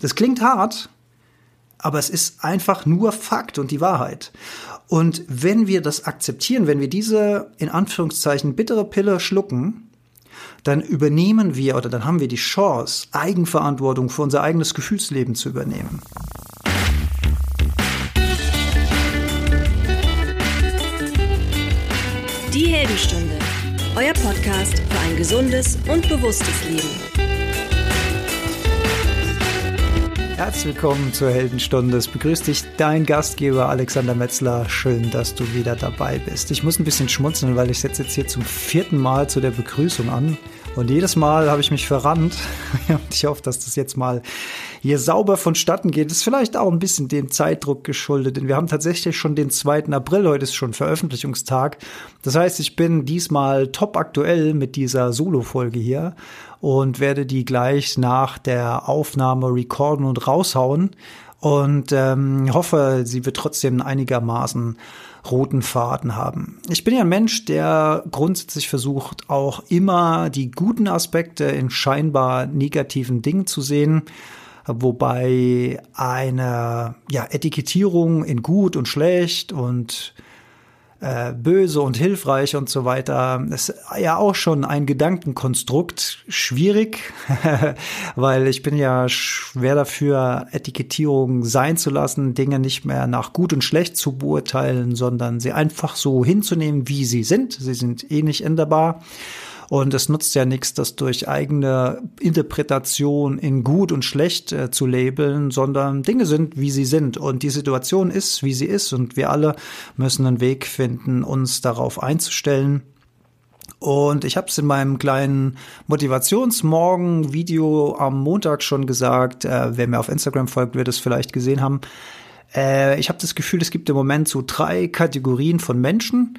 Das klingt hart, aber es ist einfach nur Fakt und die Wahrheit. Und wenn wir das akzeptieren, wenn wir diese in Anführungszeichen bittere Pille schlucken, dann übernehmen wir oder dann haben wir die Chance, Eigenverantwortung für unser eigenes Gefühlsleben zu übernehmen. Die Heldenstunde, euer Podcast für ein gesundes und bewusstes Leben. Herzlich willkommen zur Heldenstunde. Es begrüßt dich dein Gastgeber Alexander Metzler. Schön, dass du wieder dabei bist. Ich muss ein bisschen schmunzeln, weil ich setze jetzt hier zum vierten Mal zu der Begrüßung an. Und jedes Mal habe ich mich verrannt. Und ich hoffe, dass das jetzt mal hier sauber vonstatten geht. Das ist vielleicht auch ein bisschen dem Zeitdruck geschuldet, denn wir haben tatsächlich schon den 2. April. Heute ist schon Veröffentlichungstag. Das heißt, ich bin diesmal top aktuell mit dieser Solo-Folge hier und werde die gleich nach der Aufnahme recorden und raushauen und ähm, hoffe, sie wird trotzdem einigermaßen roten Faden haben. Ich bin ja ein Mensch, der grundsätzlich versucht, auch immer die guten Aspekte in scheinbar negativen Dingen zu sehen wobei eine ja, Etikettierung in gut und schlecht und äh, böse und hilfreich und so weiter ist ja auch schon ein Gedankenkonstrukt schwierig, weil ich bin ja schwer dafür, Etikettierung sein zu lassen, Dinge nicht mehr nach gut und schlecht zu beurteilen, sondern sie einfach so hinzunehmen, wie sie sind. Sie sind eh nicht änderbar. Und es nutzt ja nichts, das durch eigene Interpretation in gut und schlecht äh, zu labeln, sondern Dinge sind, wie sie sind. Und die Situation ist, wie sie ist. Und wir alle müssen einen Weg finden, uns darauf einzustellen. Und ich habe es in meinem kleinen Motivationsmorgen-Video am Montag schon gesagt. Äh, wer mir auf Instagram folgt, wird es vielleicht gesehen haben. Äh, ich habe das Gefühl, es gibt im Moment so drei Kategorien von Menschen.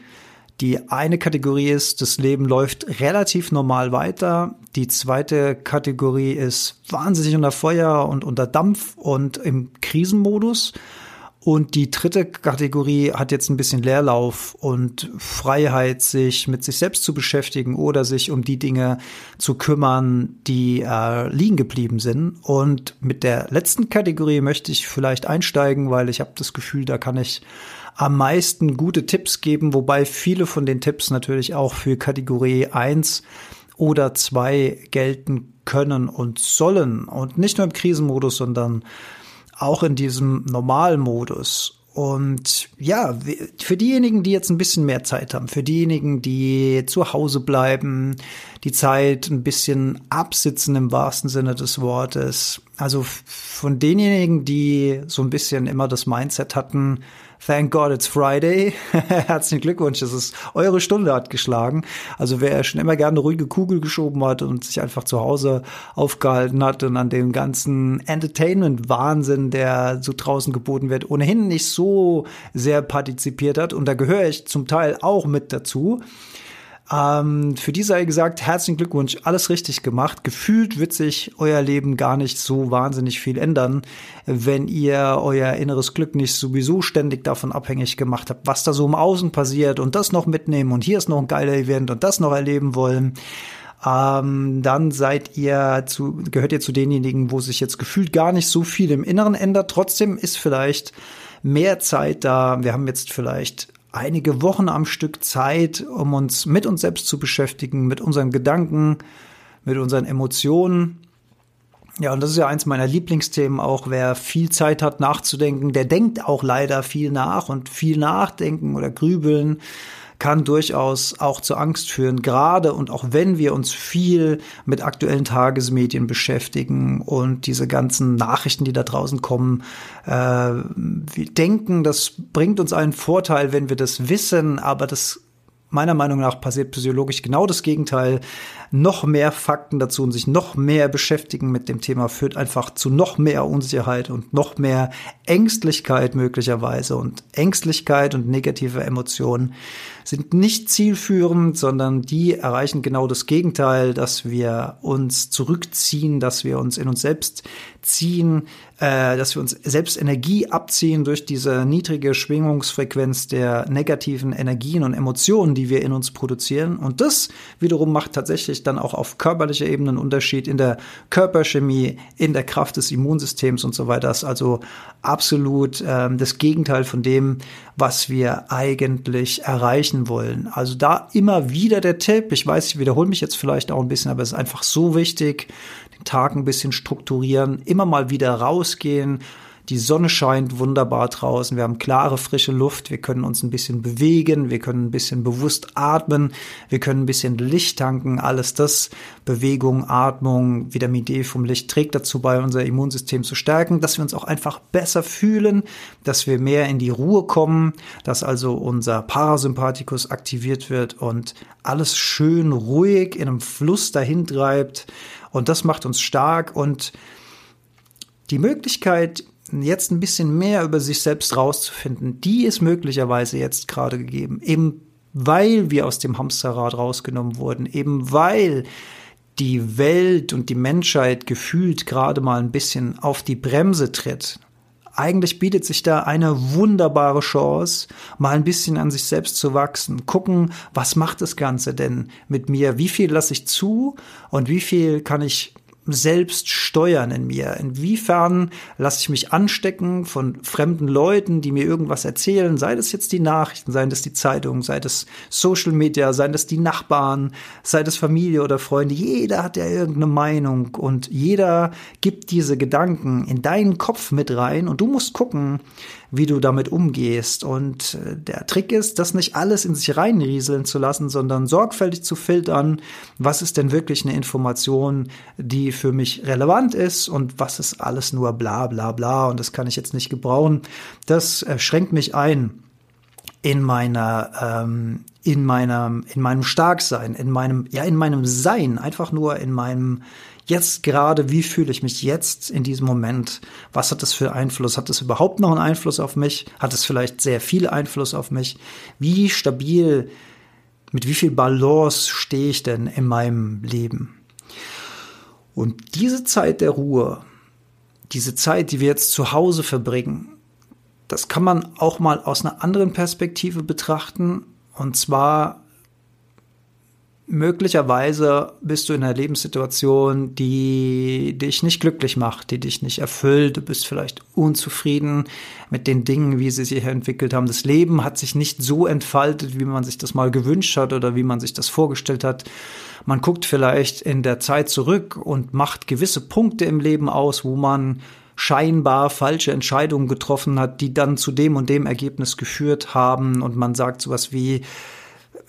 Die eine Kategorie ist, das Leben läuft relativ normal weiter. Die zweite Kategorie ist wahnsinnig unter Feuer und unter Dampf und im Krisenmodus. Und die dritte Kategorie hat jetzt ein bisschen Leerlauf und Freiheit, sich mit sich selbst zu beschäftigen oder sich um die Dinge zu kümmern, die äh, liegen geblieben sind. Und mit der letzten Kategorie möchte ich vielleicht einsteigen, weil ich habe das Gefühl, da kann ich am meisten gute Tipps geben, wobei viele von den Tipps natürlich auch für Kategorie 1 oder 2 gelten können und sollen. Und nicht nur im Krisenmodus, sondern auch in diesem Normalmodus. Und ja, für diejenigen, die jetzt ein bisschen mehr Zeit haben, für diejenigen, die zu Hause bleiben, die Zeit ein bisschen absitzen im wahrsten Sinne des Wortes. Also von denjenigen, die so ein bisschen immer das Mindset hatten, Thank God it's Friday. Herzlichen Glückwunsch, das ist eure Stunde hat geschlagen. Also wer schon immer gerne eine ruhige Kugel geschoben hat und sich einfach zu Hause aufgehalten hat und an dem ganzen Entertainment-Wahnsinn, der so draußen geboten wird, ohnehin nicht so sehr partizipiert hat. Und da gehöre ich zum Teil auch mit dazu. Ähm, für die sei gesagt, herzlichen Glückwunsch, alles richtig gemacht. Gefühlt wird sich euer Leben gar nicht so wahnsinnig viel ändern, wenn ihr euer inneres Glück nicht sowieso ständig davon abhängig gemacht habt, was da so im Außen passiert und das noch mitnehmen und hier ist noch ein geiler Event und das noch erleben wollen. Ähm, dann seid ihr zu, gehört ihr zu denjenigen, wo sich jetzt gefühlt gar nicht so viel im Inneren ändert. Trotzdem ist vielleicht mehr Zeit da. Wir haben jetzt vielleicht einige Wochen am Stück Zeit, um uns mit uns selbst zu beschäftigen, mit unseren Gedanken, mit unseren Emotionen. Ja, und das ist ja eins meiner Lieblingsthemen auch. Wer viel Zeit hat nachzudenken, der denkt auch leider viel nach und viel nachdenken oder grübeln kann durchaus auch zu Angst führen, gerade und auch wenn wir uns viel mit aktuellen Tagesmedien beschäftigen und diese ganzen Nachrichten, die da draußen kommen, äh, wir denken, das bringt uns einen Vorteil, wenn wir das wissen, aber das meiner Meinung nach passiert psychologisch genau das Gegenteil. Noch mehr Fakten dazu und sich noch mehr beschäftigen mit dem Thema führt einfach zu noch mehr Unsicherheit und noch mehr Ängstlichkeit möglicherweise. Und Ängstlichkeit und negative Emotionen sind nicht zielführend, sondern die erreichen genau das Gegenteil, dass wir uns zurückziehen, dass wir uns in uns selbst ziehen, äh, dass wir uns selbst Energie abziehen durch diese niedrige Schwingungsfrequenz der negativen Energien und Emotionen, die wir in uns produzieren. Und das wiederum macht tatsächlich wirklich dann auch auf körperlicher Ebene ein Unterschied in der Körperchemie, in der Kraft des Immunsystems und so weiter. Das ist also absolut ähm, das Gegenteil von dem, was wir eigentlich erreichen wollen. Also da immer wieder der Tipp. Ich weiß, ich wiederhole mich jetzt vielleicht auch ein bisschen, aber es ist einfach so wichtig, den Tag ein bisschen strukturieren, immer mal wieder rausgehen, die Sonne scheint wunderbar draußen. Wir haben klare, frische Luft. Wir können uns ein bisschen bewegen. Wir können ein bisschen bewusst atmen. Wir können ein bisschen Licht tanken. Alles das, Bewegung, Atmung, Vitamin D vom Licht trägt dazu bei, unser Immunsystem zu stärken, dass wir uns auch einfach besser fühlen, dass wir mehr in die Ruhe kommen, dass also unser Parasympathikus aktiviert wird und alles schön ruhig in einem Fluss dahin treibt. Und das macht uns stark und die Möglichkeit, jetzt ein bisschen mehr über sich selbst rauszufinden, die ist möglicherweise jetzt gerade gegeben, eben weil wir aus dem Hamsterrad rausgenommen wurden, eben weil die Welt und die Menschheit gefühlt gerade mal ein bisschen auf die Bremse tritt. Eigentlich bietet sich da eine wunderbare Chance, mal ein bisschen an sich selbst zu wachsen, gucken, was macht das Ganze denn mit mir, wie viel lasse ich zu und wie viel kann ich selbst steuern in mir? Inwiefern lasse ich mich anstecken von fremden Leuten, die mir irgendwas erzählen, sei das jetzt die Nachrichten, sei das die Zeitung, sei das Social Media, sei das die Nachbarn, sei das Familie oder Freunde. Jeder hat ja irgendeine Meinung und jeder gibt diese Gedanken in deinen Kopf mit rein und du musst gucken, wie du damit umgehst. Und äh, der Trick ist, das nicht alles in sich reinrieseln zu lassen, sondern sorgfältig zu filtern, was ist denn wirklich eine Information, die für mich relevant ist und was ist alles nur bla bla bla und das kann ich jetzt nicht gebrauchen. Das äh, schränkt mich ein in meiner ähm, in meinem in meinem Starksein, in meinem ja in meinem Sein, einfach nur in meinem jetzt gerade, wie fühle ich mich jetzt in diesem Moment? Was hat das für Einfluss? Hat es überhaupt noch einen Einfluss auf mich? Hat es vielleicht sehr viel Einfluss auf mich? Wie stabil, mit wie viel Balance stehe ich denn in meinem Leben? Und diese Zeit der Ruhe, diese Zeit, die wir jetzt zu Hause verbringen, das kann man auch mal aus einer anderen Perspektive betrachten. Und zwar möglicherweise bist du in einer Lebenssituation, die dich nicht glücklich macht, die dich nicht erfüllt. Du bist vielleicht unzufrieden mit den Dingen, wie sie sich entwickelt haben. Das Leben hat sich nicht so entfaltet, wie man sich das mal gewünscht hat oder wie man sich das vorgestellt hat. Man guckt vielleicht in der Zeit zurück und macht gewisse Punkte im Leben aus, wo man scheinbar falsche Entscheidungen getroffen hat, die dann zu dem und dem Ergebnis geführt haben. Und man sagt sowas wie,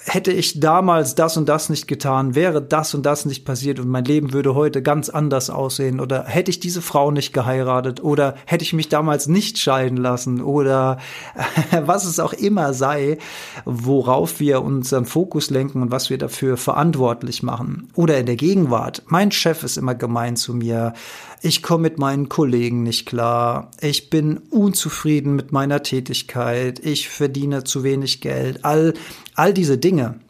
hätte ich damals das und das nicht getan, wäre das und das nicht passiert und mein Leben würde heute ganz anders aussehen oder hätte ich diese Frau nicht geheiratet oder hätte ich mich damals nicht scheiden lassen oder was es auch immer sei, worauf wir unseren Fokus lenken und was wir dafür verantwortlich machen. Oder in der Gegenwart. Mein Chef ist immer gemein zu mir. Ich komme mit meinen Kollegen nicht klar. Ich bin unzufrieden mit meiner Tätigkeit. Ich verdiene zu wenig Geld. All all diese Dinge,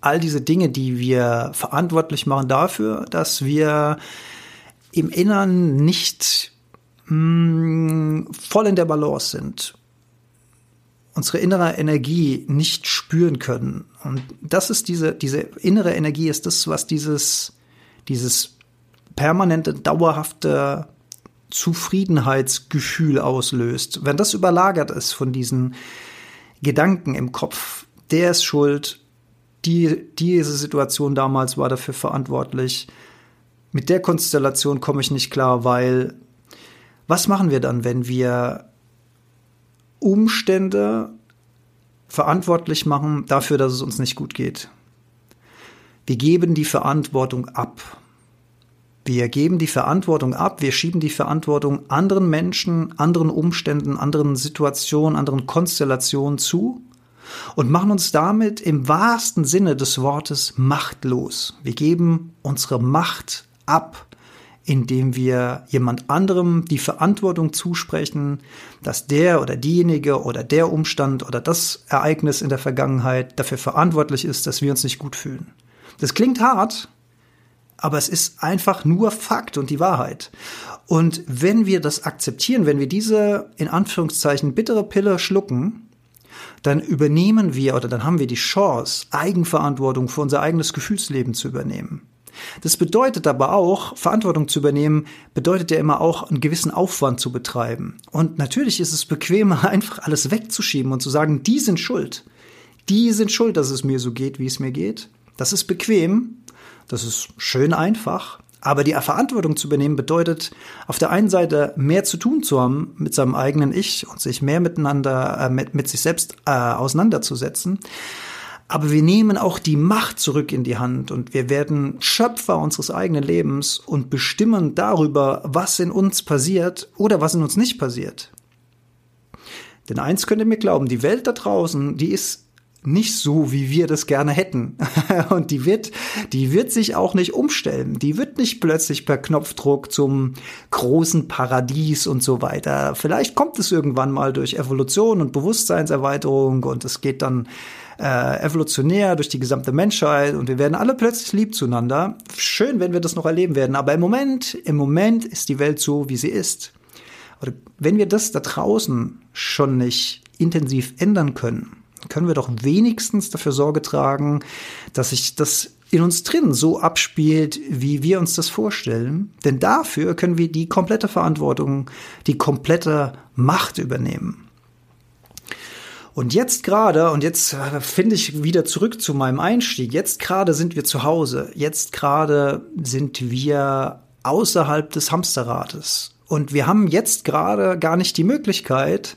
all diese Dinge, die wir verantwortlich machen dafür, dass wir im Innern nicht mh, mm, voll in der Balance sind, unsere innere Energie nicht spüren können. Und das ist diese, diese innere Energie ist das, was dieses, dieses permanente, dauerhafte Zufriedenheitsgefühl auslöst. Wenn das überlagert ist von diesen Gedanken im Kopf, der ist schuld, die, diese Situation damals war dafür verantwortlich. Mit der Konstellation komme ich nicht klar, weil was machen wir dann, wenn wir Umstände verantwortlich machen dafür, dass es uns nicht gut geht? Wir geben die Verantwortung ab. Wir geben die Verantwortung ab, wir schieben die Verantwortung anderen Menschen, anderen Umständen, anderen Situationen, anderen Konstellationen zu und machen uns damit im wahrsten Sinne des Wortes machtlos. Wir geben unsere Macht ab, indem wir jemand anderem die Verantwortung zusprechen, dass der oder diejenige oder der Umstand oder das Ereignis in der Vergangenheit dafür verantwortlich ist, dass wir uns nicht gut fühlen. Das klingt hart, aber es ist einfach nur Fakt und die Wahrheit. Und wenn wir das akzeptieren, wenn wir diese in Anführungszeichen bittere Pille schlucken, dann übernehmen wir oder dann haben wir die Chance, Eigenverantwortung für unser eigenes Gefühlsleben zu übernehmen. Das bedeutet aber auch, Verantwortung zu übernehmen, bedeutet ja immer auch, einen gewissen Aufwand zu betreiben. Und natürlich ist es bequemer, einfach alles wegzuschieben und zu sagen, die sind schuld. Die sind schuld, dass es mir so geht, wie es mir geht. Das ist bequem. Das ist schön einfach. Aber die Verantwortung zu übernehmen bedeutet, auf der einen Seite mehr zu tun zu haben mit seinem eigenen Ich und sich mehr miteinander, äh, mit, mit sich selbst äh, auseinanderzusetzen. Aber wir nehmen auch die Macht zurück in die Hand und wir werden Schöpfer unseres eigenen Lebens und bestimmen darüber, was in uns passiert oder was in uns nicht passiert. Denn eins könnt ihr mir glauben, die Welt da draußen, die ist nicht so, wie wir das gerne hätten. Und die wird, die wird sich auch nicht umstellen. Die wird nicht plötzlich per Knopfdruck zum großen Paradies und so weiter. Vielleicht kommt es irgendwann mal durch Evolution und Bewusstseinserweiterung und es geht dann äh, evolutionär durch die gesamte Menschheit und wir werden alle plötzlich lieb zueinander. Schön, wenn wir das noch erleben werden. Aber im Moment, im Moment ist die Welt so, wie sie ist. Oder wenn wir das da draußen schon nicht intensiv ändern können, können wir doch wenigstens dafür Sorge tragen, dass sich das in uns drin so abspielt, wie wir uns das vorstellen. Denn dafür können wir die komplette Verantwortung, die komplette Macht übernehmen. Und jetzt gerade, und jetzt äh, finde ich wieder zurück zu meinem Einstieg, jetzt gerade sind wir zu Hause, jetzt gerade sind wir außerhalb des Hamsterrates. Und wir haben jetzt gerade gar nicht die Möglichkeit,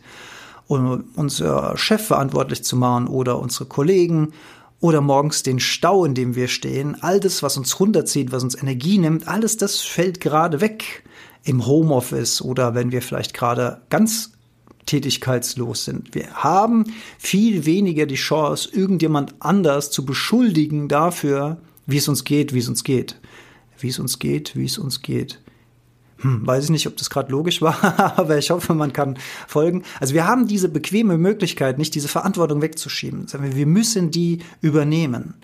unser Chef verantwortlich zu machen oder unsere Kollegen oder morgens den Stau, in dem wir stehen. All das, was uns runterzieht, was uns Energie nimmt, alles das fällt gerade weg im Homeoffice oder wenn wir vielleicht gerade ganz tätigkeitslos sind. Wir haben viel weniger die Chance, irgendjemand anders zu beschuldigen dafür, wie es uns geht, wie es uns geht. Wie es uns geht, wie es uns geht. Hm, weiß ich nicht, ob das gerade logisch war, aber ich hoffe, man kann folgen. Also wir haben diese bequeme Möglichkeit, nicht diese Verantwortung wegzuschieben. Wir müssen die übernehmen.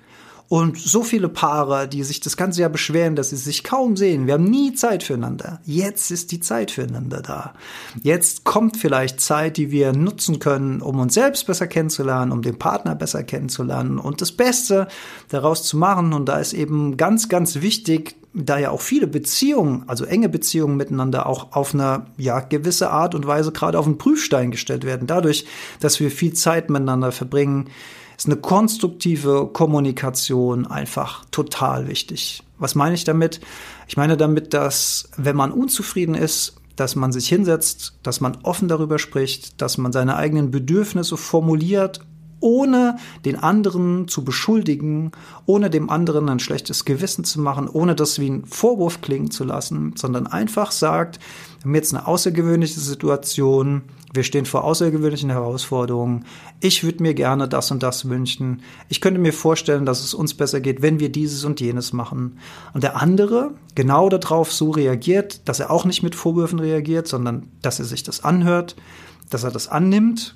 Und so viele Paare, die sich das ganze Jahr beschweren, dass sie sich kaum sehen. Wir haben nie Zeit füreinander. Jetzt ist die Zeit füreinander da. Jetzt kommt vielleicht Zeit, die wir nutzen können, um uns selbst besser kennenzulernen, um den Partner besser kennenzulernen und das Beste daraus zu machen. Und da ist eben ganz, ganz wichtig, da ja auch viele Beziehungen, also enge Beziehungen miteinander auch auf eine ja gewisse Art und Weise gerade auf den Prüfstein gestellt werden, dadurch, dass wir viel Zeit miteinander verbringen, ist eine konstruktive Kommunikation einfach total wichtig. Was meine ich damit? Ich meine damit, dass wenn man unzufrieden ist, dass man sich hinsetzt, dass man offen darüber spricht, dass man seine eigenen Bedürfnisse formuliert ohne den anderen zu beschuldigen, ohne dem anderen ein schlechtes Gewissen zu machen, ohne das wie ein Vorwurf klingen zu lassen, sondern einfach sagt, wir haben jetzt eine außergewöhnliche Situation, wir stehen vor außergewöhnlichen Herausforderungen, ich würde mir gerne das und das wünschen, ich könnte mir vorstellen, dass es uns besser geht, wenn wir dieses und jenes machen. Und der andere genau darauf so reagiert, dass er auch nicht mit Vorwürfen reagiert, sondern dass er sich das anhört, dass er das annimmt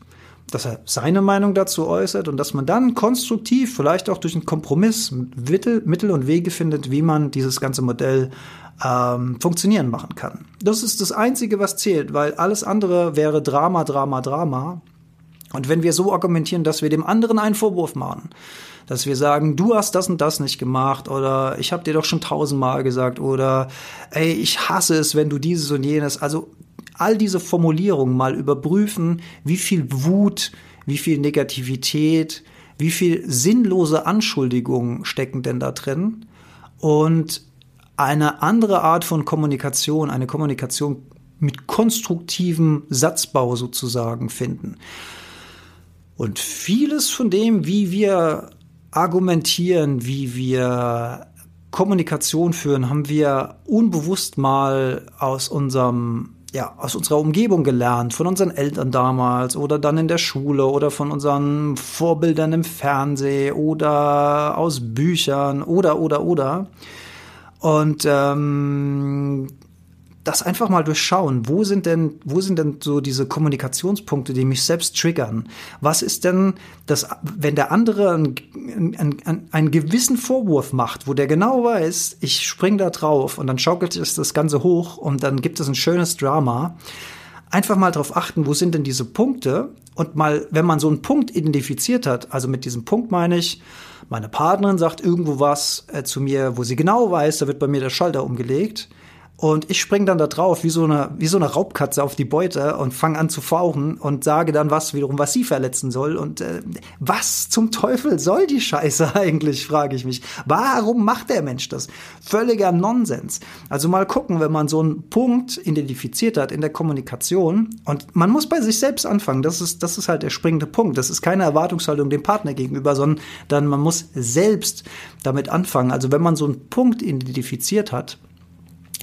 dass er seine Meinung dazu äußert und dass man dann konstruktiv, vielleicht auch durch einen Kompromiss, Mittel, und Wege findet, wie man dieses ganze Modell ähm, funktionieren machen kann. Das ist das Einzige, was zählt, weil alles andere wäre Drama, Drama, Drama. Und wenn wir so argumentieren, dass wir dem anderen einen Vorwurf machen, dass wir sagen, du hast das und das nicht gemacht oder ich habe dir doch schon tausendmal gesagt oder ey, ich hasse es, wenn du dieses und jenes. Also all diese Formulierungen mal überprüfen, wie viel Wut, wie viel Negativität, wie viel sinnlose Anschuldigungen stecken denn da drin und eine andere Art von Kommunikation, eine Kommunikation mit konstruktivem Satzbau sozusagen finden. Und vieles von dem, wie wir argumentieren, wie wir Kommunikation führen, haben wir unbewusst mal aus unserem ja, aus unserer Umgebung gelernt, von unseren Eltern damals oder dann in der Schule oder von unseren Vorbildern im Fernsehen oder aus Büchern oder, oder, oder. Und ähm, das einfach mal durchschauen. Wo sind denn, wo sind denn so diese Kommunikationspunkte, die mich selbst triggern? Was ist denn das, wenn der andere einen, einen, einen gewissen Vorwurf macht, wo der genau weiß, ich spring da drauf und dann schaukelt sich das Ganze hoch und dann gibt es ein schönes Drama. Einfach mal darauf achten, wo sind denn diese Punkte und mal, wenn man so einen Punkt identifiziert hat, also mit diesem Punkt meine ich, meine Partnerin sagt irgendwo was äh, zu mir, wo sie genau weiß, da wird bei mir der Schalter umgelegt und ich spring dann da drauf, wie so eine, wie so eine Raubkatze auf die Beute und fange an zu fauchen und sage dann was wiederum, was sie verletzen soll. Und äh, was zum Teufel soll die Scheiße eigentlich, frage ich mich. Warum macht der Mensch das? Völliger Nonsens. Also mal gucken, wenn man so einen Punkt identifiziert hat in der Kommunikation und man muss bei sich selbst anfangen. Das ist, das ist halt der springende Punkt. Das ist keine Erwartungshaltung dem Partner gegenüber, sondern dann man muss selbst damit anfangen. Also wenn man so einen Punkt identifiziert hat,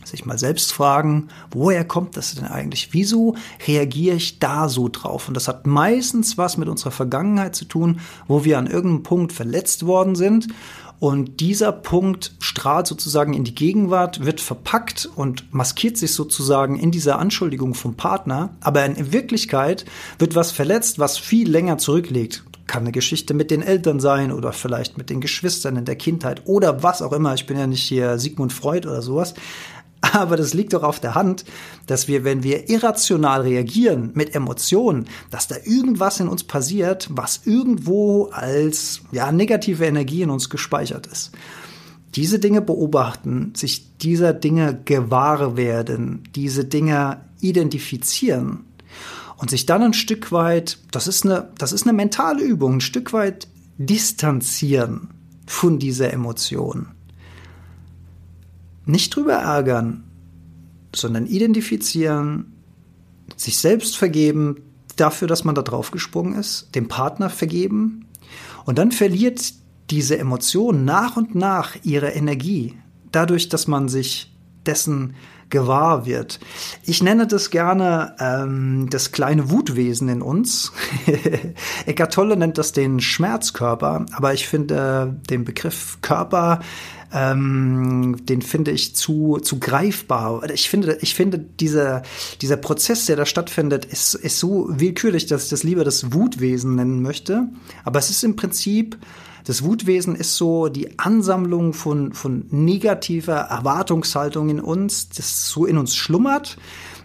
sich mal selbst fragen, woher kommt das denn eigentlich? Wieso reagiere ich da so drauf? Und das hat meistens was mit unserer Vergangenheit zu tun, wo wir an irgendeinem Punkt verletzt worden sind. Und dieser Punkt strahlt sozusagen in die Gegenwart, wird verpackt und maskiert sich sozusagen in dieser Anschuldigung vom Partner. Aber in Wirklichkeit wird was verletzt, was viel länger zurückliegt kann eine Geschichte mit den Eltern sein oder vielleicht mit den Geschwistern in der Kindheit oder was auch immer. Ich bin ja nicht hier Sigmund Freud oder sowas. Aber das liegt doch auf der Hand, dass wir, wenn wir irrational reagieren mit Emotionen, dass da irgendwas in uns passiert, was irgendwo als ja, negative Energie in uns gespeichert ist. Diese Dinge beobachten, sich dieser Dinge gewahr werden, diese Dinge identifizieren und sich dann ein Stück weit, das ist eine, das ist eine mentale Übung, ein Stück weit distanzieren von dieser Emotion nicht drüber ärgern, sondern identifizieren, sich selbst vergeben dafür, dass man da drauf gesprungen ist, dem Partner vergeben und dann verliert diese Emotion nach und nach ihre Energie, dadurch, dass man sich dessen gewahr wird. Ich nenne das gerne ähm, das kleine Wutwesen in uns. Eckart Tolle nennt das den Schmerzkörper, aber ich finde äh, den Begriff Körper ähm, den finde ich zu, zu greifbar. Ich finde, ich finde, dieser, dieser Prozess, der da stattfindet, ist, ist so willkürlich, dass ich das lieber das Wutwesen nennen möchte. Aber es ist im Prinzip, das Wutwesen ist so die Ansammlung von, von negativer Erwartungshaltung in uns, das so in uns schlummert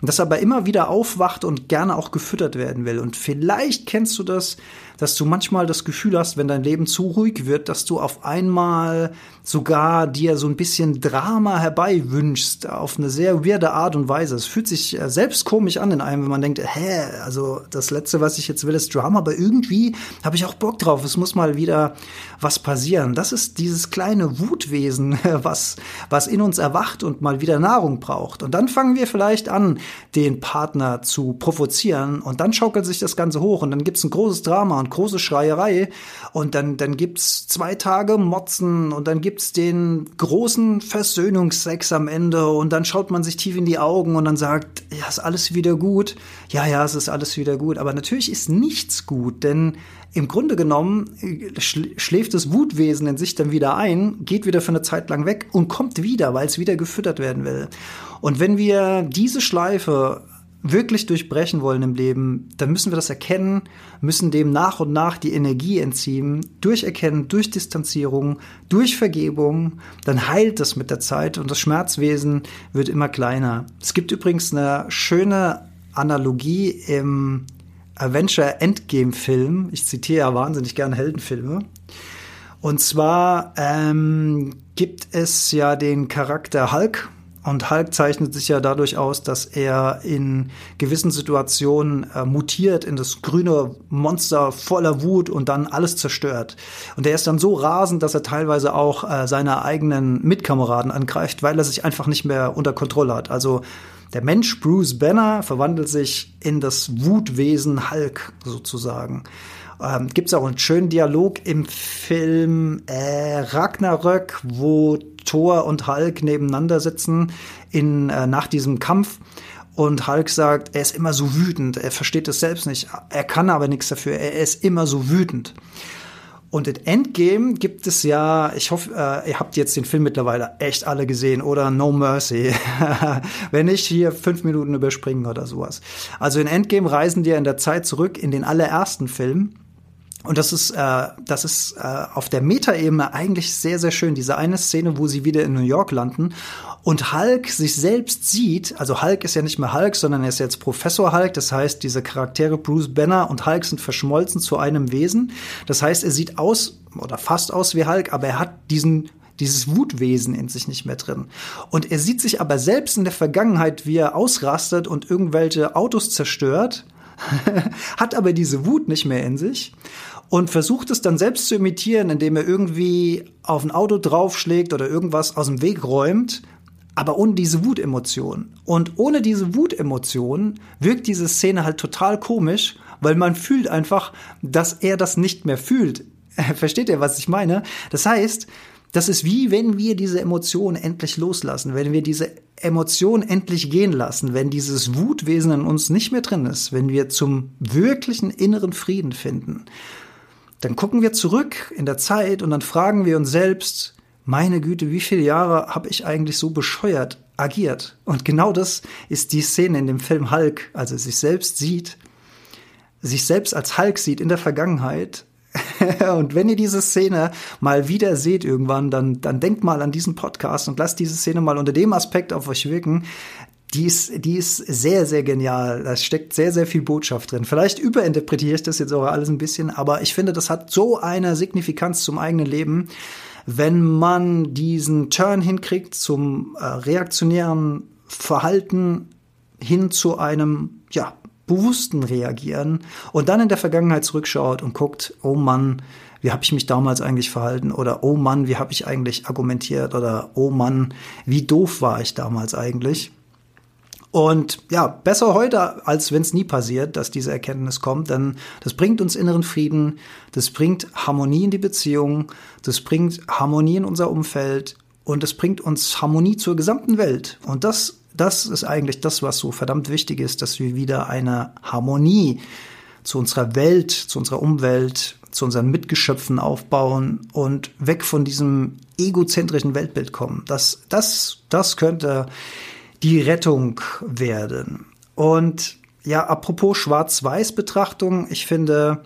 das aber immer wieder aufwacht und gerne auch gefüttert werden will. Und vielleicht kennst du das, dass du manchmal das Gefühl hast, wenn dein Leben zu ruhig wird, dass du auf einmal sogar dir so ein bisschen Drama herbei wünschst, auf eine sehr weirde Art und Weise. Es fühlt sich äh, selbst komisch an in einem, wenn man denkt, hä, also das Letzte, was ich jetzt will, ist Drama, aber irgendwie habe ich auch Bock drauf. Es muss mal wieder was passieren. Das ist dieses kleine Wutwesen, was, was in uns erwacht und mal wieder Nahrung braucht. Und dann fangen wir vielleicht an, den Partner zu provozieren und dann schaukelt sich das Ganze hoch und dann gibt's ein großes Drama und große Schreierei und dann, dann gibt's zwei Tage Motzen und dann gibt's den großen Versöhnungsex am Ende und dann schaut man sich tief in die Augen und dann sagt, ja, ist alles wieder gut. Ja, ja, es ist alles wieder gut. Aber natürlich ist nichts gut, denn im Grunde genommen äh, schläft das Wutwesen in sich dann wieder ein, geht wieder für eine Zeit lang weg und kommt wieder, weil es wieder gefüttert werden will. Und wenn wir diese Schleife wirklich durchbrechen wollen im Leben, dann müssen wir das erkennen, müssen dem nach und nach die Energie entziehen, durch Erkennen, durch Distanzierung, durch Vergebung, dann heilt das mit der Zeit und das Schmerzwesen wird immer kleiner. Es gibt übrigens eine schöne Analogie im Avenger Endgame Film. Ich zitiere ja wahnsinnig gerne Heldenfilme. Und zwar ähm, gibt es ja den Charakter Hulk, und Hulk zeichnet sich ja dadurch aus, dass er in gewissen Situationen äh, mutiert in das grüne Monster voller Wut und dann alles zerstört. Und er ist dann so rasend, dass er teilweise auch äh, seine eigenen Mitkameraden angreift, weil er sich einfach nicht mehr unter Kontrolle hat. Also der Mensch Bruce Banner verwandelt sich in das Wutwesen Hulk sozusagen. Ähm, Gibt es auch einen schönen Dialog im Film äh, Ragnarök, wo Thor und Hulk nebeneinander sitzen in, äh, nach diesem Kampf. Und Hulk sagt, er ist immer so wütend, er versteht es selbst nicht, er kann aber nichts dafür, er ist immer so wütend. Und in Endgame gibt es ja, ich hoffe, äh, ihr habt jetzt den Film mittlerweile echt alle gesehen oder No Mercy. Wenn nicht, hier fünf Minuten überspringen oder sowas. Also in Endgame reisen die ja in der Zeit zurück in den allerersten Film Und das ist, äh, das ist äh, auf der Metaebene eigentlich sehr, sehr schön. Diese eine Szene, wo sie wieder in New York landen und Hulk sich selbst sieht. Also Hulk ist ja nicht mehr Hulk, sondern er ist jetzt Professor Hulk. Das heißt, diese Charaktere Bruce Banner und Hulk sind verschmolzen zu einem Wesen. Das heißt, er sieht aus oder fast aus wie Hulk, aber er hat diesen dieses Wutwesen in sich nicht mehr drin. Und er sieht sich aber selbst in der Vergangenheit, wie er ausrastet und irgendwelche Autos zerstört, hat aber diese Wut nicht mehr in sich und versucht es dann selbst zu imitieren, indem er irgendwie auf ein Auto draufschlägt oder irgendwas aus dem Weg räumt, aber ohne diese Wutemotion. Und ohne diese Wutemotion wirkt diese Szene halt total komisch, weil man fühlt einfach, dass er das nicht mehr fühlt. Versteht ihr, was ich meine? Das heißt, das ist wie wenn wir diese Emotion endlich loslassen, wenn wir diese Emotion endlich gehen lassen, wenn dieses Wutwesen in uns nicht mehr drin ist, wenn wir zum wirklichen inneren Frieden finden dann gucken wir zurück in der Zeit und dann fragen wir uns selbst, meine Güte, wie viele Jahre habe ich eigentlich so bescheuert agiert? Und genau das ist die Szene in dem Film Hulk, also sich selbst sieht, sich selbst als Hulk sieht in der Vergangenheit. und wenn ihr diese Szene mal wieder seht irgendwann, dann, dann denkt mal an diesen Podcast und lasst diese Szene mal unter dem Aspekt auf euch wirken die ist, die ist sehr, sehr genial. Da steckt sehr, sehr viel Botschaft drin. Vielleicht überinterpretiere ich das jetzt auch alles ein bisschen, aber ich finde, das hat so eine Signifikanz zum eigenen Leben. Wenn man diesen Turn hinkriegt zum äh, reaktionären Verhalten hin zu einem, ja, bewussten Reagieren und dann in der Vergangenheit zurückschaut und guckt, oh Mann, wie habe ich mich damals eigentlich verhalten oder oh Mann, wie habe ich eigentlich argumentiert oder oh Mann, wie doof war ich damals eigentlich und ja, besser heute, als wenn es nie passiert, dass diese Erkenntnis kommt, denn das bringt uns inneren Frieden, das bringt Harmonie in die Beziehung, das bringt Harmonie in unser Umfeld und das bringt uns Harmonie zur gesamten Welt. Und das, das ist eigentlich das, was so verdammt wichtig ist, dass wir wieder eine Harmonie zu unserer Welt, zu unserer Umwelt, zu unseren Mitgeschöpfen aufbauen und weg von diesem egozentrischen Weltbild kommen. Das, das, das könnte die Rettung werden. Und ja, apropos Schwarz-Weiß-Betrachtung, ich finde,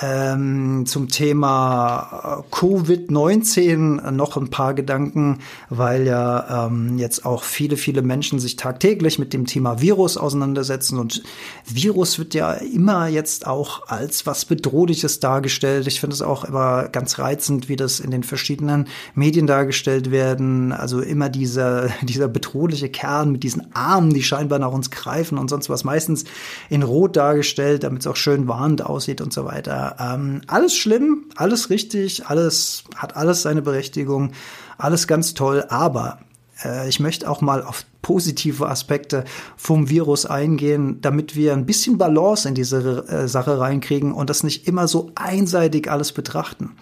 ähm, zum Thema äh, Covid-19 noch ein paar Gedanken, weil ja ähm, jetzt auch viele, viele Menschen sich tagtäglich mit dem Thema Virus auseinandersetzen und Virus wird ja immer jetzt auch als was Bedrohliches dargestellt. Ich finde es auch immer ganz reizend, wie das in den verschiedenen Medien dargestellt werden. Also immer dieser, dieser bedrohliche Kern mit diesen Armen, die scheinbar nach uns greifen und sonst was, meistens in Rot dargestellt, damit es auch schön warnend aussieht und so weiter. Ähm, alles schlimm, alles richtig, alles hat alles seine Berechtigung, alles ganz toll, aber äh, ich möchte auch mal auf positive Aspekte vom Virus eingehen, damit wir ein bisschen Balance in diese äh, Sache reinkriegen und das nicht immer so einseitig alles betrachten.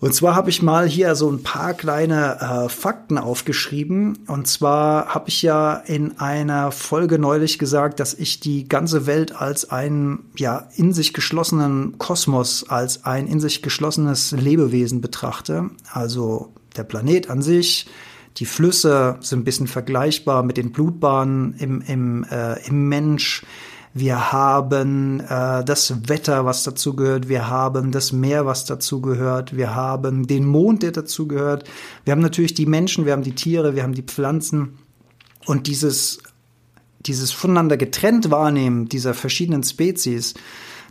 Und zwar habe ich mal hier so ein paar kleine äh, Fakten aufgeschrieben. Und zwar habe ich ja in einer Folge neulich gesagt, dass ich die ganze Welt als einen ja in sich geschlossenen Kosmos, als ein in sich geschlossenes Lebewesen betrachte. Also der Planet an sich, die Flüsse sind ein bisschen vergleichbar mit den Blutbahnen im, im, äh, im Mensch wir haben äh, das Wetter, was dazu gehört, wir haben das Meer, was dazu gehört, wir haben den Mond, der dazu gehört, wir haben natürlich die Menschen, wir haben die Tiere, wir haben die Pflanzen. Und dieses, dieses voneinander getrennt wahrnehmen dieser verschiedenen Spezies,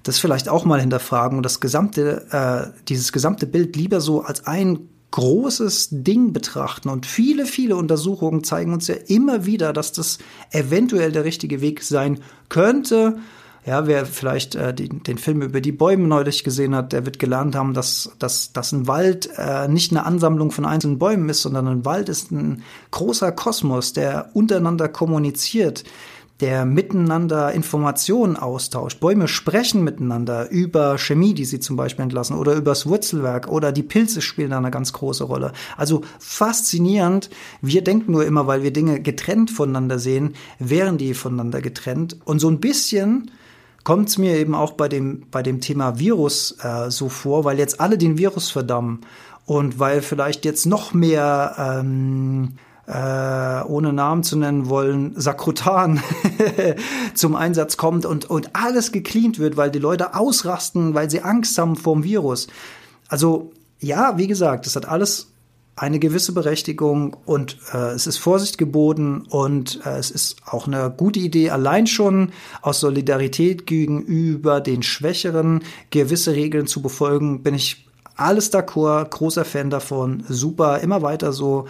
das vielleicht auch mal hinterfragen und das gesamte, äh, dieses gesamte Bild lieber so als ein großes Ding betrachten. Und viele, viele Untersuchungen zeigen uns ja immer wieder, dass das eventuell der richtige Weg sein könnte. Ja, wer vielleicht äh, den, den Film über die Bäume neulich gesehen hat, der wird gelernt haben, dass, dass, dass ein Wald äh, nicht eine Ansammlung von einzelnen Bäumen ist, sondern ein Wald ist ein großer Kosmos, der untereinander kommuniziert der miteinander Informationen austauscht. Bäume sprechen miteinander über Chemie, die sie zum Beispiel entlassen, oder übers Wurzelwerk, oder die Pilze spielen da eine ganz große Rolle. Also faszinierend. Wir denken nur immer, weil wir Dinge getrennt voneinander sehen, wären die voneinander getrennt. Und so ein bisschen kommt es mir eben auch bei dem, bei dem Thema Virus äh, so vor, weil jetzt alle den Virus verdammen und weil vielleicht jetzt noch mehr ähm, äh, ohne Namen zu nennen wollen, Sakrotan zum Einsatz kommt und, und alles gecleant wird, weil die Leute ausrasten, weil sie Angst haben vor dem Virus. Also ja, wie gesagt, das hat alles eine gewisse Berechtigung und äh, es ist Vorsicht geboten und äh, es ist auch eine gute Idee, allein schon aus Solidarität gegenüber den Schwächeren gewisse Regeln zu befolgen, bin ich alles d'accord, großer Fan davon, super, immer weiter so.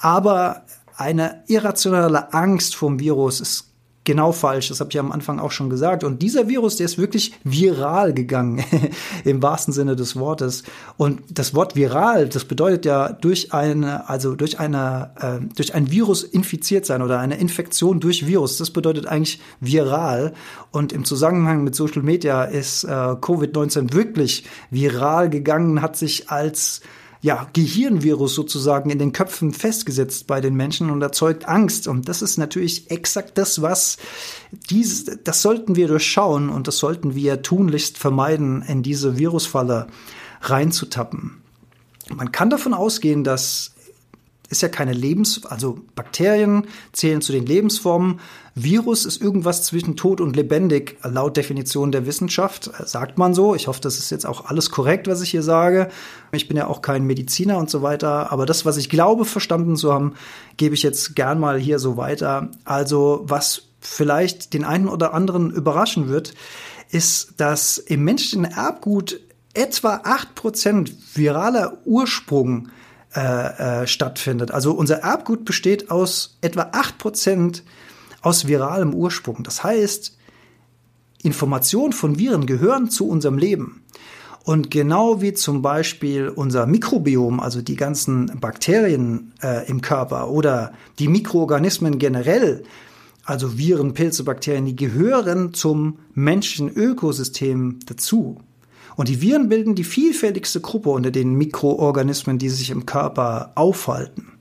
Aber eine irrationale Angst vom Virus ist genau falsch. Das habe ich am Anfang auch schon gesagt. Und dieser Virus, der ist wirklich viral gegangen, im wahrsten Sinne des Wortes. Und das Wort viral, das bedeutet ja durch eine, also durch eine, äh, durch ein Virus infiziert sein oder eine Infektion durch Virus. Das bedeutet eigentlich viral. Und im Zusammenhang mit Social Media ist äh, Covid-19 wirklich viral gegangen, hat sich als ja, Gehirnvirus sozusagen in den Köpfen festgesetzt bei den Menschen und erzeugt Angst. Und das ist natürlich exakt das, was dies, das sollten wir durchschauen und das sollten wir tunlichst vermeiden, in diese Virusfalle reinzutappen. Man kann davon ausgehen, dass ist ja keine Lebens, also Bakterien zählen zu den Lebensformen. Virus ist irgendwas zwischen tot und lebendig, laut Definition der Wissenschaft, sagt man so. Ich hoffe, das ist jetzt auch alles korrekt, was ich hier sage. Ich bin ja auch kein Mediziner und so weiter, aber das, was ich glaube, verstanden zu haben, gebe ich jetzt gern mal hier so weiter. Also, was vielleicht den einen oder anderen überraschen wird, ist, dass im menschlichen Erbgut etwa acht Prozent viraler Ursprung äh, äh, stattfindet. Also unser Erbgut besteht aus etwa acht Prozent aus viralem Ursprung. Das heißt, Informationen von Viren gehören zu unserem Leben. Und genau wie zum Beispiel unser Mikrobiom, also die ganzen Bakterien äh, im Körper oder die Mikroorganismen generell, also Viren, Pilze, Bakterien, die gehören zum menschlichen Ökosystem dazu. Und die Viren bilden die vielfältigste Gruppe unter den Mikroorganismen, die sich im Körper aufhalten.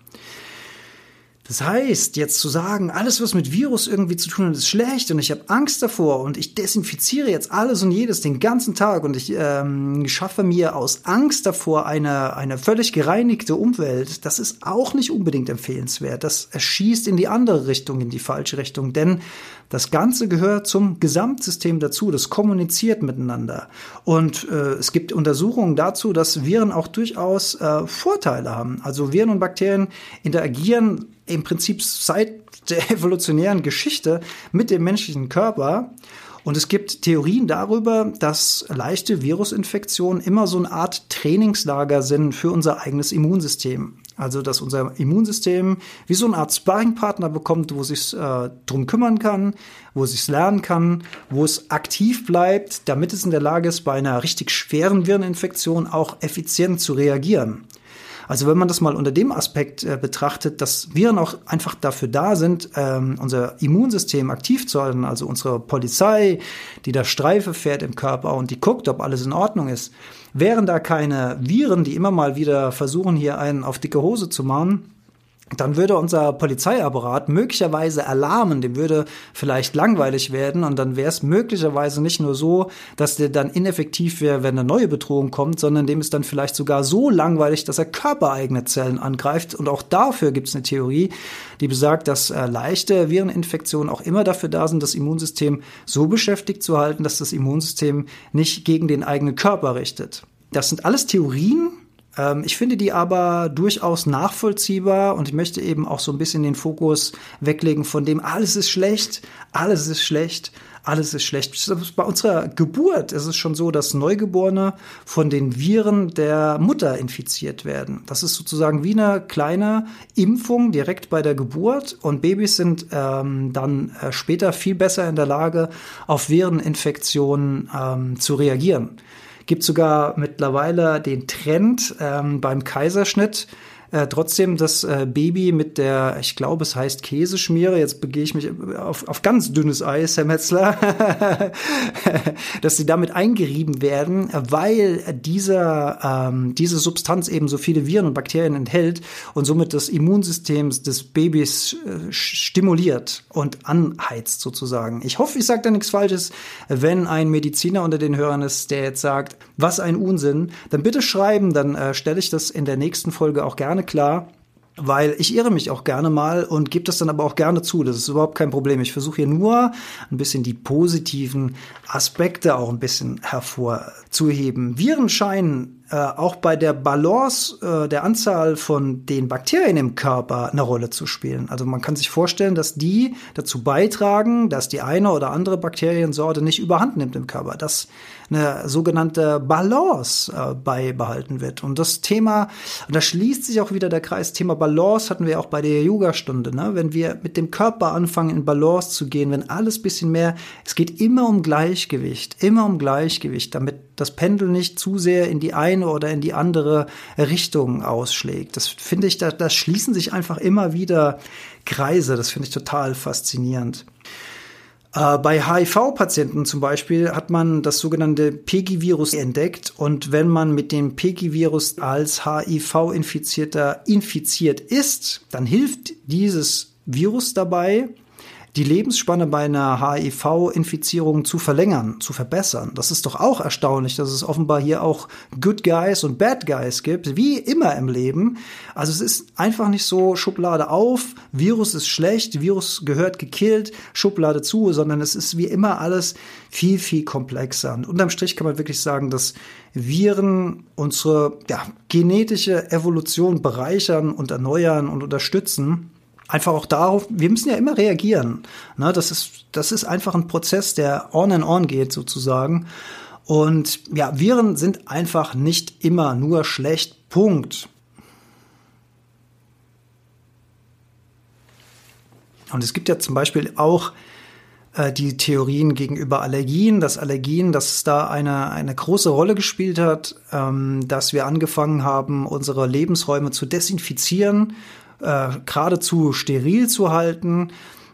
Das heißt, jetzt zu sagen, alles, was mit Virus irgendwie zu tun hat, ist schlecht und ich habe Angst davor und ich desinfiziere jetzt alles und jedes den ganzen Tag und ich ähm, schaffe mir aus Angst davor eine, eine völlig gereinigte Umwelt, das ist auch nicht unbedingt empfehlenswert. Das erschießt in die andere Richtung, in die falsche Richtung, denn das Ganze gehört zum Gesamtsystem dazu, das kommuniziert miteinander. Und äh, es gibt Untersuchungen dazu, dass Viren auch durchaus äh, Vorteile haben. Also Viren und Bakterien interagieren im Prinzip seit der evolutionären Geschichte mit dem menschlichen Körper. Und es gibt Theorien darüber, dass leichte Virusinfektionen immer so eine Art Trainingslager sind für unser eigenes Immunsystem. Also, dass unser Immunsystem wie so eine Art Sparringpartner bekommt, wo es sich äh, drum kümmern kann, wo es sich lernen kann, wo es aktiv bleibt, damit es in der Lage ist, bei einer richtig schweren Vireninfektion auch effizient zu reagieren. Also wenn man das mal unter dem Aspekt äh, betrachtet, dass Viren auch einfach dafür da sind, ähm, unser Immunsystem aktiv zu halten, also unsere Polizei, die da Streife fährt im Körper und die guckt, ob alles in Ordnung ist. Wären da keine Viren, die immer mal wieder versuchen, hier einen auf dicke Hose zu machen, dann würde unser Polizeiapparat möglicherweise alarmen, dem würde vielleicht langweilig werden und dann wäre es möglicherweise nicht nur so, dass der dann ineffektiv wäre, wenn eine neue Bedrohung kommt, sondern dem ist dann vielleicht sogar so langweilig, dass er körpereigene Zellen angreift und auch dafür gibt es eine Theorie, die besagt, dass äh, leichte Vireninfektionen auch immer dafür da sind, das Immunsystem so beschäftigt zu halten, dass das Immunsystem nicht gegen den eigenen Körper richtet. Das sind alles Theorien, ich finde die aber durchaus nachvollziehbar und ich möchte eben auch so ein bisschen den Fokus weglegen von dem, alles ist schlecht, alles ist schlecht, alles ist schlecht. Bei unserer Geburt ist es schon so, dass Neugeborene von den Viren der Mutter infiziert werden. Das ist sozusagen wie eine kleine Impfung direkt bei der Geburt und Babys sind ähm, dann äh, später viel besser in der Lage, auf Vireninfektionen ähm, zu reagieren. Gibt sogar mittlerweile den Trend ähm, beim Kaiserschnitt, äh, trotzdem das äh, Baby mit der, ich glaube, es heißt Käseschmiere, jetzt begehe ich mich auf, auf ganz dünnes Eis, Herr Metzler, dass sie damit eingerieben werden, weil dieser, ähm, diese Substanz eben so viele Viren und Bakterien enthält und somit das Immunsystem des Babys äh, stimuliert und anheizt sozusagen. Ich hoffe, ich sage da nichts Falsches. Wenn ein Mediziner unter den Hörern ist, der jetzt sagt, was ein Unsinn, dann bitte schreiben, dann äh, stelle ich das in der nächsten Folge auch gerne klar. weil ich irre mich auch gerne mal und gebe das dann aber auch gerne zu. Das ist überhaupt kein Problem. Ich versuche hier nur ein bisschen die positiven Aspekte auch ein bisschen hervorzuheben. Viren scheinen äh, auch bei der Balance äh, der Anzahl von den Bakterien im Körper eine Rolle zu spielen. Also man kann sich vorstellen, dass die dazu beitragen, dass die eine oder andere Bakteriensorte nicht überhand nimmt im Körper, dass eine sogenannte Balance äh, beibehalten wird. Und das Thema, und da schließt sich auch wieder der Kreis, Thema Balance hatten wir auch bei der Yoga-Stunde. Ne? Wenn wir mit dem Körper anfangen, in Balance zu gehen, wenn alles bisschen mehr, es geht immer um Gleichgewicht, immer um Gleichgewicht, damit das Pendel nicht zu sehr in die eine oder in die andere Richtung ausschlägt. Das finde ich, da, da schließen sich einfach immer wieder Kreise. Das finde ich total faszinierend. Äh, bei HIV-Patienten zum Beispiel hat man das sogenannte PEGI-Virus entdeckt. Und wenn man mit dem PEGI-Virus als HIV-Infizierter infiziert ist, dann hilft dieses Virus dabei, die Lebensspanne bei einer HIV-Infizierung zu verlängern, zu verbessern. Das ist doch auch erstaunlich, dass es offenbar hier auch Good Guys und Bad Guys gibt, wie immer im Leben. Also es ist einfach nicht so Schublade auf, Virus ist schlecht, Virus gehört gekillt, Schublade zu, sondern es ist wie immer alles viel, viel komplexer. Und unterm Strich kann man wirklich sagen, dass Viren unsere ja, genetische Evolution bereichern und erneuern und unterstützen einfach auch darauf, wir müssen ja immer reagieren. Ne, das, ist, das ist einfach ein Prozess, der on and on geht sozusagen. Und ja, Viren sind einfach nicht immer nur schlecht. Punkt. Und es gibt ja zum Beispiel auch äh, die Theorien gegenüber Allergien, dass Allergien, dass es da eine, eine große Rolle gespielt hat, ähm, dass wir angefangen haben, unsere Lebensräume zu desinfizieren äh, geradezu steril zu halten.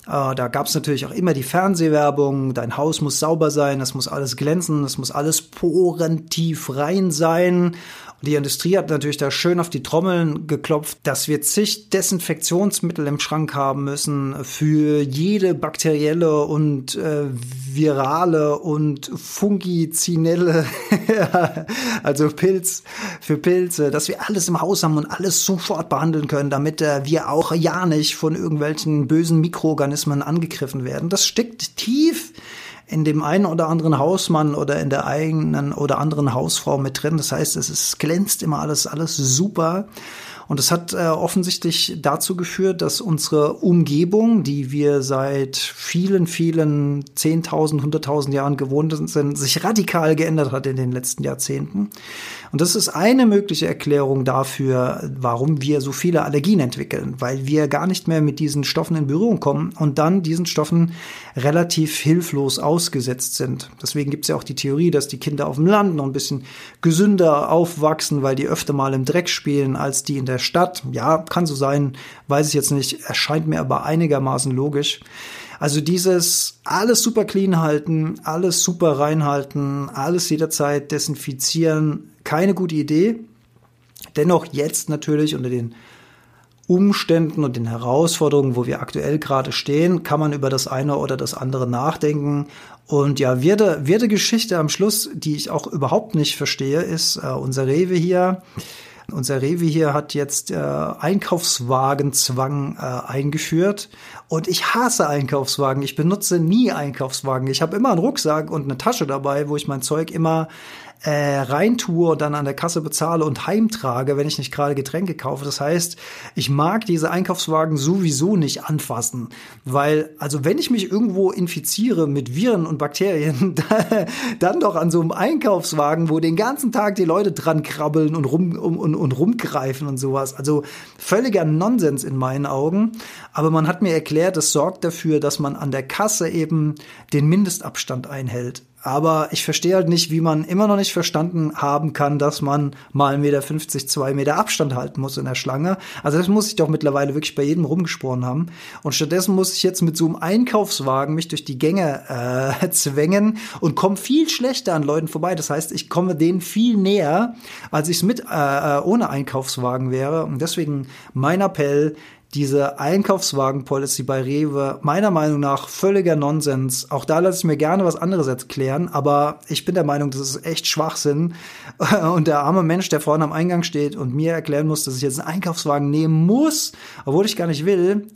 Äh, da gab es natürlich auch immer die Fernsehwerbung, dein Haus muss sauber sein, es muss alles glänzen, es muss alles porentief rein sein. Die Industrie hat natürlich da schön auf die Trommeln geklopft, dass wir zig Desinfektionsmittel im Schrank haben müssen für jede bakterielle und äh, virale und fungizinelle, also Pilz für Pilze, dass wir alles im Haus haben und alles sofort behandeln können, damit äh, wir auch ja nicht von irgendwelchen bösen Mikroorganismen angegriffen werden. Das steckt tief in dem einen oder anderen Hausmann oder in der eigenen oder anderen Hausfrau mit drin. Das heißt, es ist, glänzt immer alles, alles super. Und es hat äh, offensichtlich dazu geführt, dass unsere Umgebung, die wir seit vielen, vielen 10.000, 100.000 Jahren gewohnt sind, sich radikal geändert hat in den letzten Jahrzehnten. Und das ist eine mögliche Erklärung dafür, warum wir so viele Allergien entwickeln, weil wir gar nicht mehr mit diesen Stoffen in Berührung kommen und dann diesen Stoffen relativ hilflos ausgesetzt sind. Deswegen gibt es ja auch die Theorie, dass die Kinder auf dem Land noch ein bisschen gesünder aufwachsen, weil die öfter mal im Dreck spielen als die in der Stadt. Ja, kann so sein, weiß ich jetzt nicht, erscheint mir aber einigermaßen logisch. Also dieses alles super clean halten, alles super reinhalten, alles jederzeit desinfizieren, keine gute Idee. Dennoch jetzt natürlich unter den Umständen und den Herausforderungen, wo wir aktuell gerade stehen, kann man über das eine oder das andere nachdenken. Und ja, wirde, wirde Geschichte am Schluss, die ich auch überhaupt nicht verstehe, ist äh, unser Rewe hier. Unser Rewe hier hat jetzt äh, Einkaufswagenzwang äh, eingeführt und ich hasse Einkaufswagen. Ich benutze nie Einkaufswagen. Ich habe immer einen Rucksack und eine Tasche dabei, wo ich mein Zeug immer äh, reintue und dann an der Kasse bezahle und heimtrage, wenn ich nicht gerade Getränke kaufe. Das heißt, ich mag diese Einkaufswagen sowieso nicht anfassen, weil, also wenn ich mich irgendwo infiziere mit Viren und Bakterien, dann doch an so einem Einkaufswagen, wo den ganzen Tag die Leute dran krabbeln und, rum, und, und, und rumgreifen und sowas. Also völliger Nonsens in meinen Augen. Aber man hat mir erklärt, es sorgt dafür, dass man an der Kasse eben den Mindestabstand einhält. Aber ich verstehe halt nicht, wie man immer noch nicht verstanden haben kann, dass man mal 1,50 Meter, zwei Meter Abstand halten muss in der Schlange. Also das muss ich doch mittlerweile wirklich bei jedem rumgesprochen haben. Und stattdessen muss ich jetzt mit so einem Einkaufswagen mich durch die Gänge äh, zwängen und komme viel schlechter an Leuten vorbei. Das heißt, ich komme denen viel näher, als ich es mit äh, äh ohne Einkaufswagen wäre. Und deswegen mein Appell, diese Einkaufswagen-Policy bei Rewe meiner Meinung nach völliger Nonsens. Auch da lasse ich mir gerne was anderes erklären, aber ich bin der Meinung, das ist echt Schwachsinn. Und der arme Mensch, der vorne am Eingang steht und mir erklären muss, dass ich jetzt einen Einkaufswagen nehmen muss, obwohl ich gar nicht will,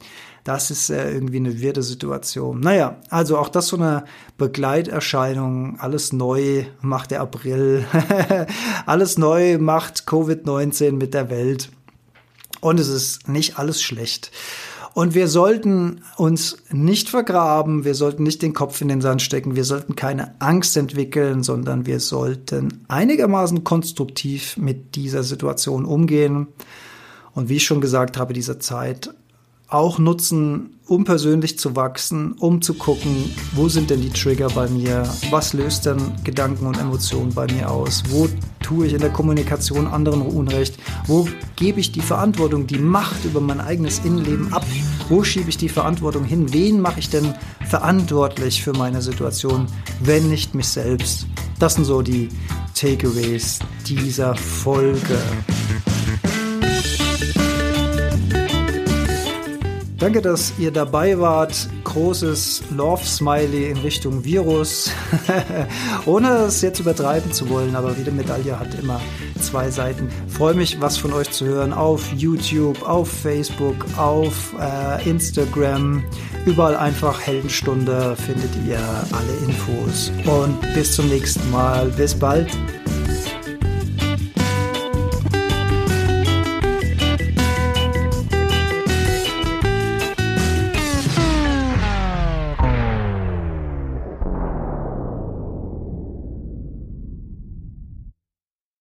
das ist äh, irgendwie eine wirde Situation. Naja, also auch das so eine Begleiterscheinung. Alles neu macht der April. alles neu macht Covid-19 mit der Welt. Und es ist nicht alles schlecht. Und wir sollten uns nicht vergraben, wir sollten nicht den Kopf in den Sand stecken, wir sollten keine Angst entwickeln, sondern wir sollten einigermaßen konstruktiv mit dieser Situation umgehen. Und wie ich schon gesagt habe, diese Zeit auch nutzen, um persönlich zu wachsen, um zu gucken, wo sind denn die Trigger bei mir, was löst denn Gedanken und Emotionen bei mir aus, wo tue ich in der Kommunikation anderen Unrecht, wo gebe ich die Verantwortung, die Macht über mein eigenes Innenleben ab, wo schiebe ich die Verantwortung hin, wen mache ich denn verantwortlich für meine Situation, wenn nicht mich selbst. Das sind so die Takeaways dieser Folge. Danke, dass ihr dabei wart. Großes Love-Smiley in Richtung Virus. Ohne es jetzt übertreiben zu wollen, aber jede Medaille hat immer zwei Seiten. Freue mich, was von euch zu hören auf YouTube, auf Facebook, auf äh, Instagram. Überall einfach Heldenstunde findet ihr alle Infos. Und bis zum nächsten Mal. Bis bald.